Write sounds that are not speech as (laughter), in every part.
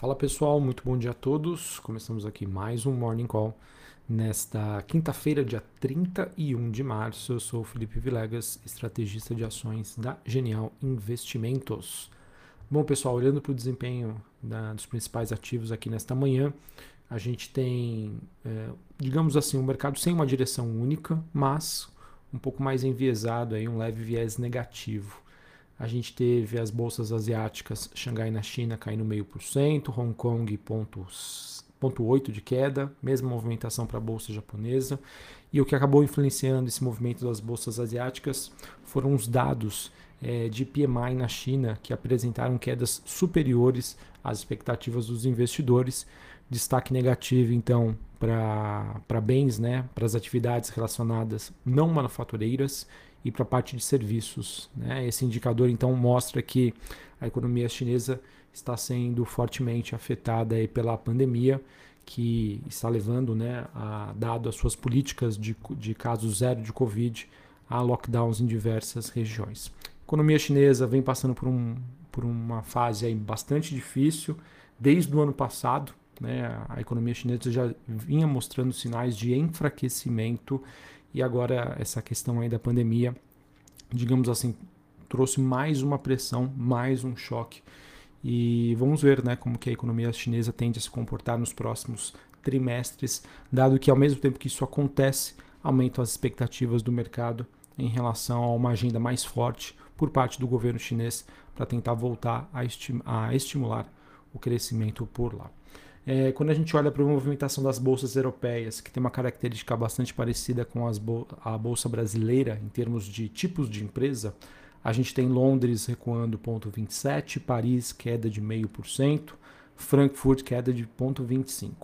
Fala pessoal, muito bom dia a todos. Começamos aqui mais um Morning Call nesta quinta-feira, dia 31 de março. Eu sou Felipe Vilegas, estrategista de ações da Genial Investimentos. Bom pessoal, olhando para o desempenho da, dos principais ativos aqui nesta manhã, a gente tem, é, digamos assim, um mercado sem uma direção única, mas um pouco mais enviesado, aí, um leve viés negativo. A gente teve as bolsas asiáticas, Xangai na China caindo meio por cento, Hong Kong pontos, ponto 8 de queda, mesma movimentação para a bolsa japonesa. E o que acabou influenciando esse movimento das bolsas asiáticas foram os dados é, de PMI na China, que apresentaram quedas superiores às expectativas dos investidores. Destaque negativo, então, para bens, né, para as atividades relacionadas não manufatureiras e para a parte de serviços. Né? Esse indicador então mostra que a economia chinesa está sendo fortemente afetada pela pandemia, que está levando, né, a, dado as suas políticas de, de caso zero de Covid, a lockdowns em diversas regiões. A economia chinesa vem passando por, um, por uma fase aí bastante difícil desde o ano passado. Né, a economia chinesa já vinha mostrando sinais de enfraquecimento e agora essa questão aí da pandemia, digamos assim, trouxe mais uma pressão, mais um choque. E vamos ver né, como que a economia chinesa tende a se comportar nos próximos trimestres, dado que ao mesmo tempo que isso acontece, aumentam as expectativas do mercado em relação a uma agenda mais forte por parte do governo chinês para tentar voltar a, a estimular o crescimento por lá. É, quando a gente olha para a movimentação das bolsas europeias, que tem uma característica bastante parecida com bol a bolsa brasileira em termos de tipos de empresa, a gente tem Londres recuando 0,27, Paris queda de 0,5%, Frankfurt queda de 0,25%.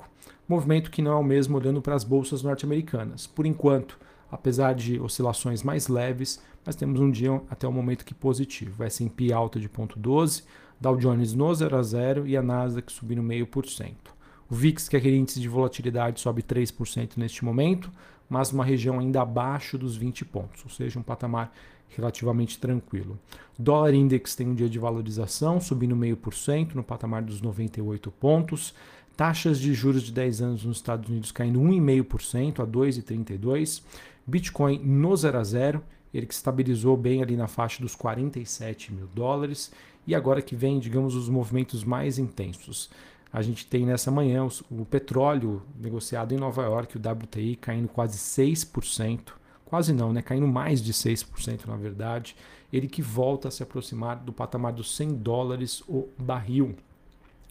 Movimento que não é o mesmo olhando para as bolsas norte-americanas. Por enquanto, apesar de oscilações mais leves, mas temos um dia até o momento que positivo. S&P alta de 0,12%, Dow Jones no 0 a 0 e a Nasdaq subindo 0,5%. O VIX, que é aquele índice de volatilidade, sobe 3% neste momento, mas numa região ainda abaixo dos 20 pontos, ou seja, um patamar relativamente tranquilo. Dólar Index tem um dia de valorização, subindo 0,5% no patamar dos 98 pontos. Taxas de juros de 10 anos nos Estados Unidos caindo 1,5% a 2,32%. Bitcoin no 0 a 0, ele que estabilizou bem ali na faixa dos 47 mil dólares. E agora que vem, digamos, os movimentos mais intensos. A gente tem nessa manhã o, petróleo negociado em Nova York, o WTI, caindo quase 6%. Quase não, né? Caindo mais de 6%, na verdade. Ele que volta a se aproximar do patamar dos 100 dólares o barril.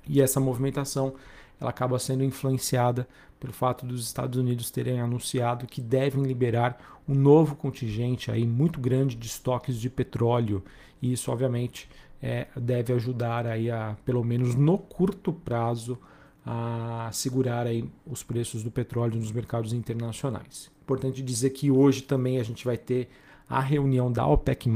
E essa movimentação ela acaba sendo influenciada pelo fato dos Estados Unidos terem anunciado que devem liberar um novo contingente aí muito grande de estoques de petróleo. E isso, obviamente, é, deve ajudar aí a, pelo menos no curto prazo, a segurar aí os preços do petróleo nos mercados internacionais. Importante dizer que hoje também a gente vai ter a reunião da OPEC+,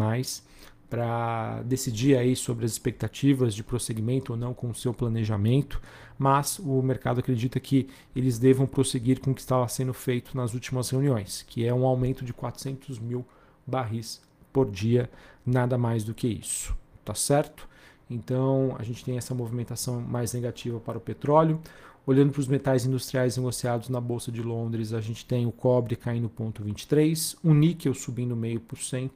para decidir aí sobre as expectativas de prosseguimento ou não com o seu planejamento, mas o mercado acredita que eles devam prosseguir com o que estava sendo feito nas últimas reuniões, que é um aumento de 400 mil barris por dia, nada mais do que isso tá certo? Então a gente tem essa movimentação mais negativa para o petróleo. Olhando para os metais industriais negociados na Bolsa de Londres, a gente tem o cobre caindo 0,23, o níquel subindo 0,5%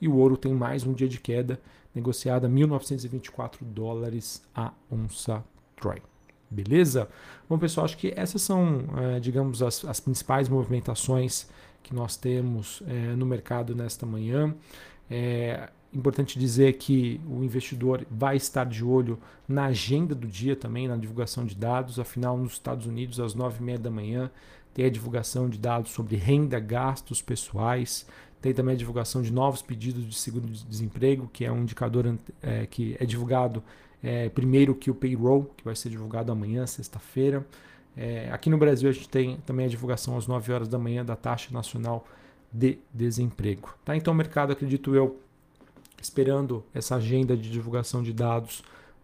e o ouro tem mais um dia de queda, negociada a 1.924 dólares a onça Troy. Beleza? Bom, pessoal, acho que essas são, é, digamos, as, as, principais movimentações que nós temos é, no mercado nesta manhã. É, Importante dizer que o investidor vai estar de olho na agenda do dia também, na divulgação de dados. Afinal, nos Estados Unidos, às 9h30 da manhã, tem a divulgação de dados sobre renda, gastos pessoais. Tem também a divulgação de novos pedidos de seguro-desemprego, que é um indicador é, que é divulgado é, primeiro que o payroll, que vai ser divulgado amanhã, sexta-feira. É, aqui no Brasil, a gente tem também a divulgação às 9 horas da manhã da taxa nacional de desemprego. Tá? Então, o mercado, acredito eu, esperando essa agenda de divulgação de dados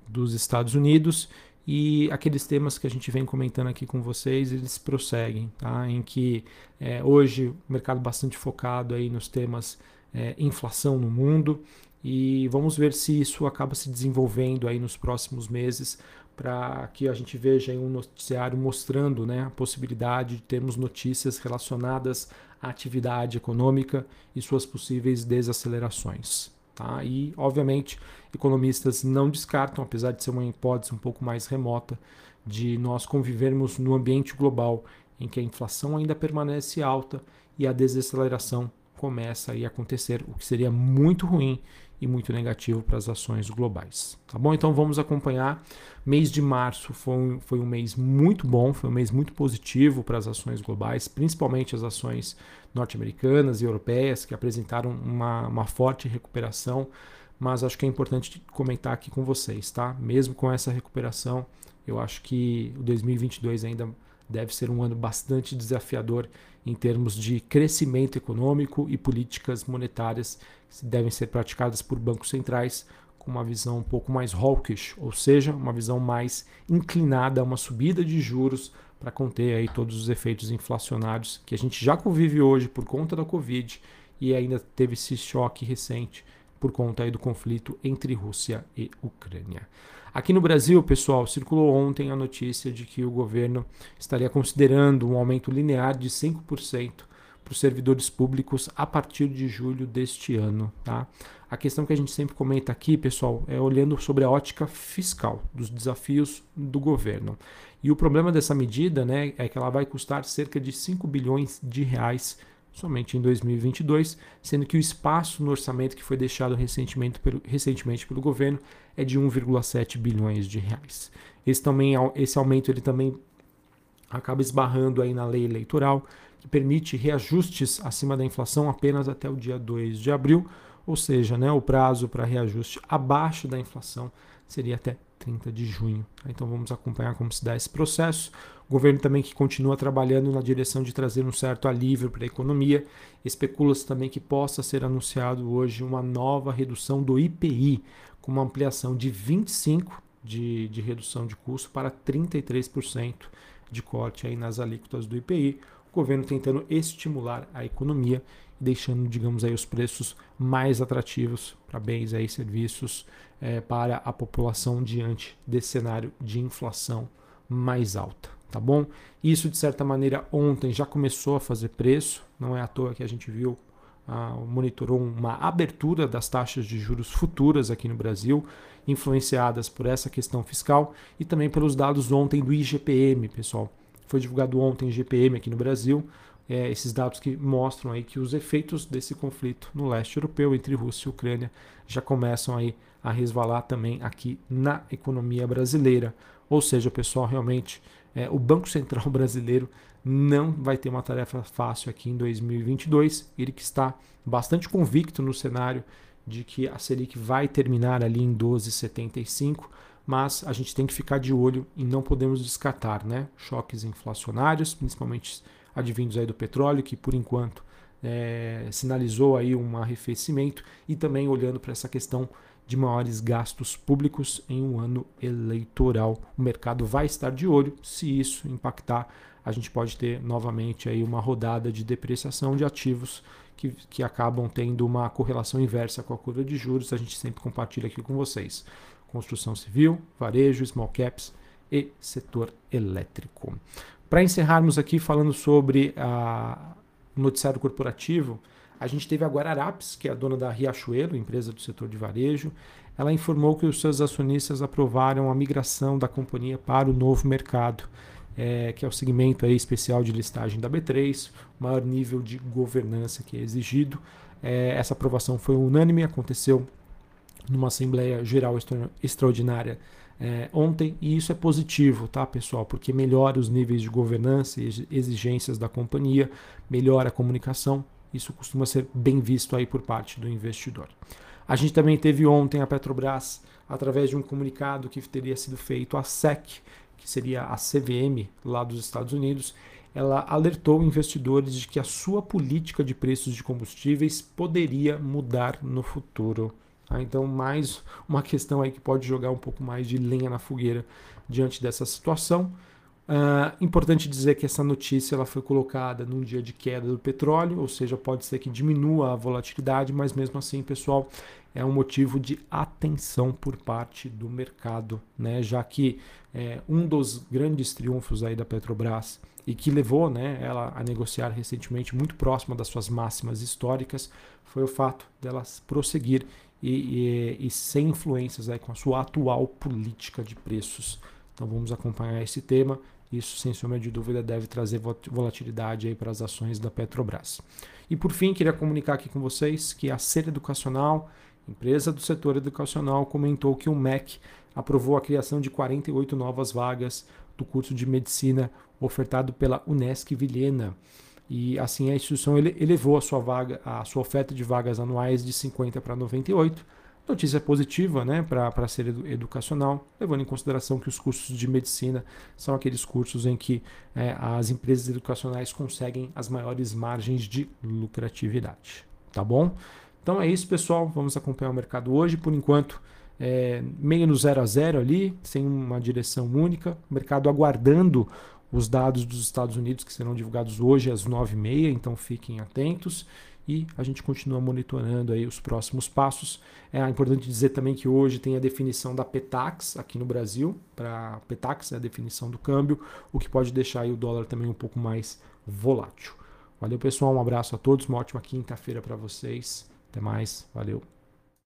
dos Estados Unidos e aqueles temas que a gente vem comentando aqui com vocês, eles prosseguem, tá? em que é, hoje o mercado bastante focado aí nos temas é, inflação no mundo e vamos ver se isso acaba se desenvolvendo aí nos próximos meses para que a gente veja um noticiário mostrando né, a possibilidade de termos notícias relacionadas à atividade econômica e suas possíveis desacelerações. Tá? E, obviamente, economistas não descartam, apesar de ser uma hipótese um pouco mais remota, de nós convivermos no ambiente global em que a inflação ainda permanece alta e a desaceleração começa a acontecer, o que seria muito ruim e muito negativo para as ações globais. Tá bom? Então vamos acompanhar. Mês de março foi um, foi um mês muito bom, foi um mês muito positivo para as ações globais, principalmente as ações norte-americanas e europeias, que apresentaram uma, uma forte recuperação. Mas acho que é importante comentar aqui com vocês, tá? Mesmo com essa recuperação, eu acho que o 2022 ainda deve ser um ano bastante desafiador em termos de crescimento econômico e políticas monetárias que devem ser praticadas por bancos centrais com uma visão um pouco mais hawkish, ou seja, uma visão mais inclinada a uma subida de juros para conter aí todos os efeitos inflacionários que a gente já convive hoje por conta da Covid e ainda teve esse choque recente por conta aí do conflito entre Rússia e Ucrânia. Aqui no Brasil, pessoal, circulou ontem a notícia de que o governo estaria considerando um aumento linear de 5% para os servidores públicos a partir de julho deste ano. Tá? A questão que a gente sempre comenta aqui, pessoal, é olhando sobre a ótica fiscal dos desafios do governo. E o problema dessa medida né, é que ela vai custar cerca de 5 bilhões de reais somente em 2022, sendo que o espaço no orçamento que foi deixado recentemente pelo, recentemente pelo governo é de 1,7 bilhões de reais. Esse, também, esse aumento ele também acaba esbarrando aí na lei eleitoral, que permite reajustes acima da inflação apenas até o dia 2 de abril, ou seja, né, o prazo para reajuste abaixo da inflação seria até 30 de junho. Então vamos acompanhar como se dá esse processo. O governo também que continua trabalhando na direção de trazer um certo alívio para a economia. Especula-se também que possa ser anunciado hoje uma nova redução do IPI, com uma ampliação de 25% de, de redução de custo para 33% de corte aí nas alíquotas do IPI. Governo tentando estimular a economia deixando, digamos aí, os preços mais atrativos para bens e serviços é, para a população diante desse cenário de inflação mais alta tá bom? Isso, de certa maneira, ontem já começou a fazer preço, não é à toa que a gente viu, ah, monitorou uma abertura das taxas de juros futuras aqui no Brasil, influenciadas por essa questão fiscal e também pelos dados ontem do IGPM, pessoal. Foi divulgado ontem o IGPM aqui no Brasil, é, esses dados que mostram aí que os efeitos desse conflito no leste europeu entre Rússia e Ucrânia já começam aí a resvalar também aqui na economia brasileira. Ou seja, pessoal, realmente é, o Banco Central (laughs) brasileiro não vai ter uma tarefa fácil aqui em 2022. Ele que está bastante convicto no cenário de que a Selic vai terminar ali em 12,75, mas a gente tem que ficar de olho e não podemos descartar, né? Choques inflacionários, principalmente advindos aí do petróleo, que por enquanto é, sinalizou aí um arrefecimento, e também olhando para essa questão de maiores gastos públicos em um ano eleitoral. O mercado vai estar de olho. Se isso impactar, a gente pode ter novamente aí uma rodada de depreciação de ativos que, que acabam tendo uma correlação inversa com a curva de juros. A gente sempre compartilha aqui com vocês. Construção civil, varejo, small caps e setor elétrico. Para encerrarmos aqui falando sobre o noticiário corporativo, a gente teve a Guararapes, que é a dona da Riachuelo, empresa do setor de varejo. Ela informou que os seus acionistas aprovaram a migração da companhia para o novo mercado, é, que é o segmento aí especial de listagem da B3, o maior nível de governança que é exigido. É, essa aprovação foi unânime, aconteceu numa Assembleia Geral Extraordinária é, ontem, e isso é positivo, tá, pessoal? Porque melhora os níveis de governança e exigências da companhia, melhora a comunicação isso costuma ser bem visto aí por parte do investidor. A gente também teve ontem a Petrobras, através de um comunicado que teria sido feito à SEC, que seria a CVM lá dos Estados Unidos, ela alertou investidores de que a sua política de preços de combustíveis poderia mudar no futuro. Tá? Então, mais uma questão aí que pode jogar um pouco mais de lenha na fogueira diante dessa situação. Uh, importante dizer que essa notícia ela foi colocada num dia de queda do petróleo, ou seja, pode ser que diminua a volatilidade, mas mesmo assim, pessoal, é um motivo de atenção por parte do mercado, né? já que é, um dos grandes triunfos aí da Petrobras e que levou né, ela a negociar recentemente muito próxima das suas máximas históricas foi o fato delas prosseguir e, e, e sem influências aí com a sua atual política de preços. Então vamos acompanhar esse tema. Isso, sem sombra de dúvida, deve trazer volatilidade aí para as ações da Petrobras. E por fim, queria comunicar aqui com vocês que a Ser Educacional empresa do setor educacional comentou que o MEC aprovou a criação de 48 novas vagas do curso de medicina ofertado pela Unesc Vilhena. E assim a instituição elevou a sua vaga, a sua oferta de vagas anuais de 50 para 98. Notícia positiva né, para ser educacional, levando em consideração que os cursos de medicina são aqueles cursos em que é, as empresas educacionais conseguem as maiores margens de lucratividade. Tá bom? Então é isso, pessoal. Vamos acompanhar o mercado hoje. Por enquanto, é, meio no zero a zero ali, sem uma direção única. O mercado aguardando os dados dos Estados Unidos que serão divulgados hoje às 9h30, então fiquem atentos. E a gente continua monitorando aí os próximos passos. É importante dizer também que hoje tem a definição da Petax aqui no Brasil. Para Petax é a definição do câmbio, o que pode deixar o dólar também um pouco mais volátil. Valeu, pessoal. Um abraço a todos. Uma ótima quinta-feira para vocês. Até mais. Valeu.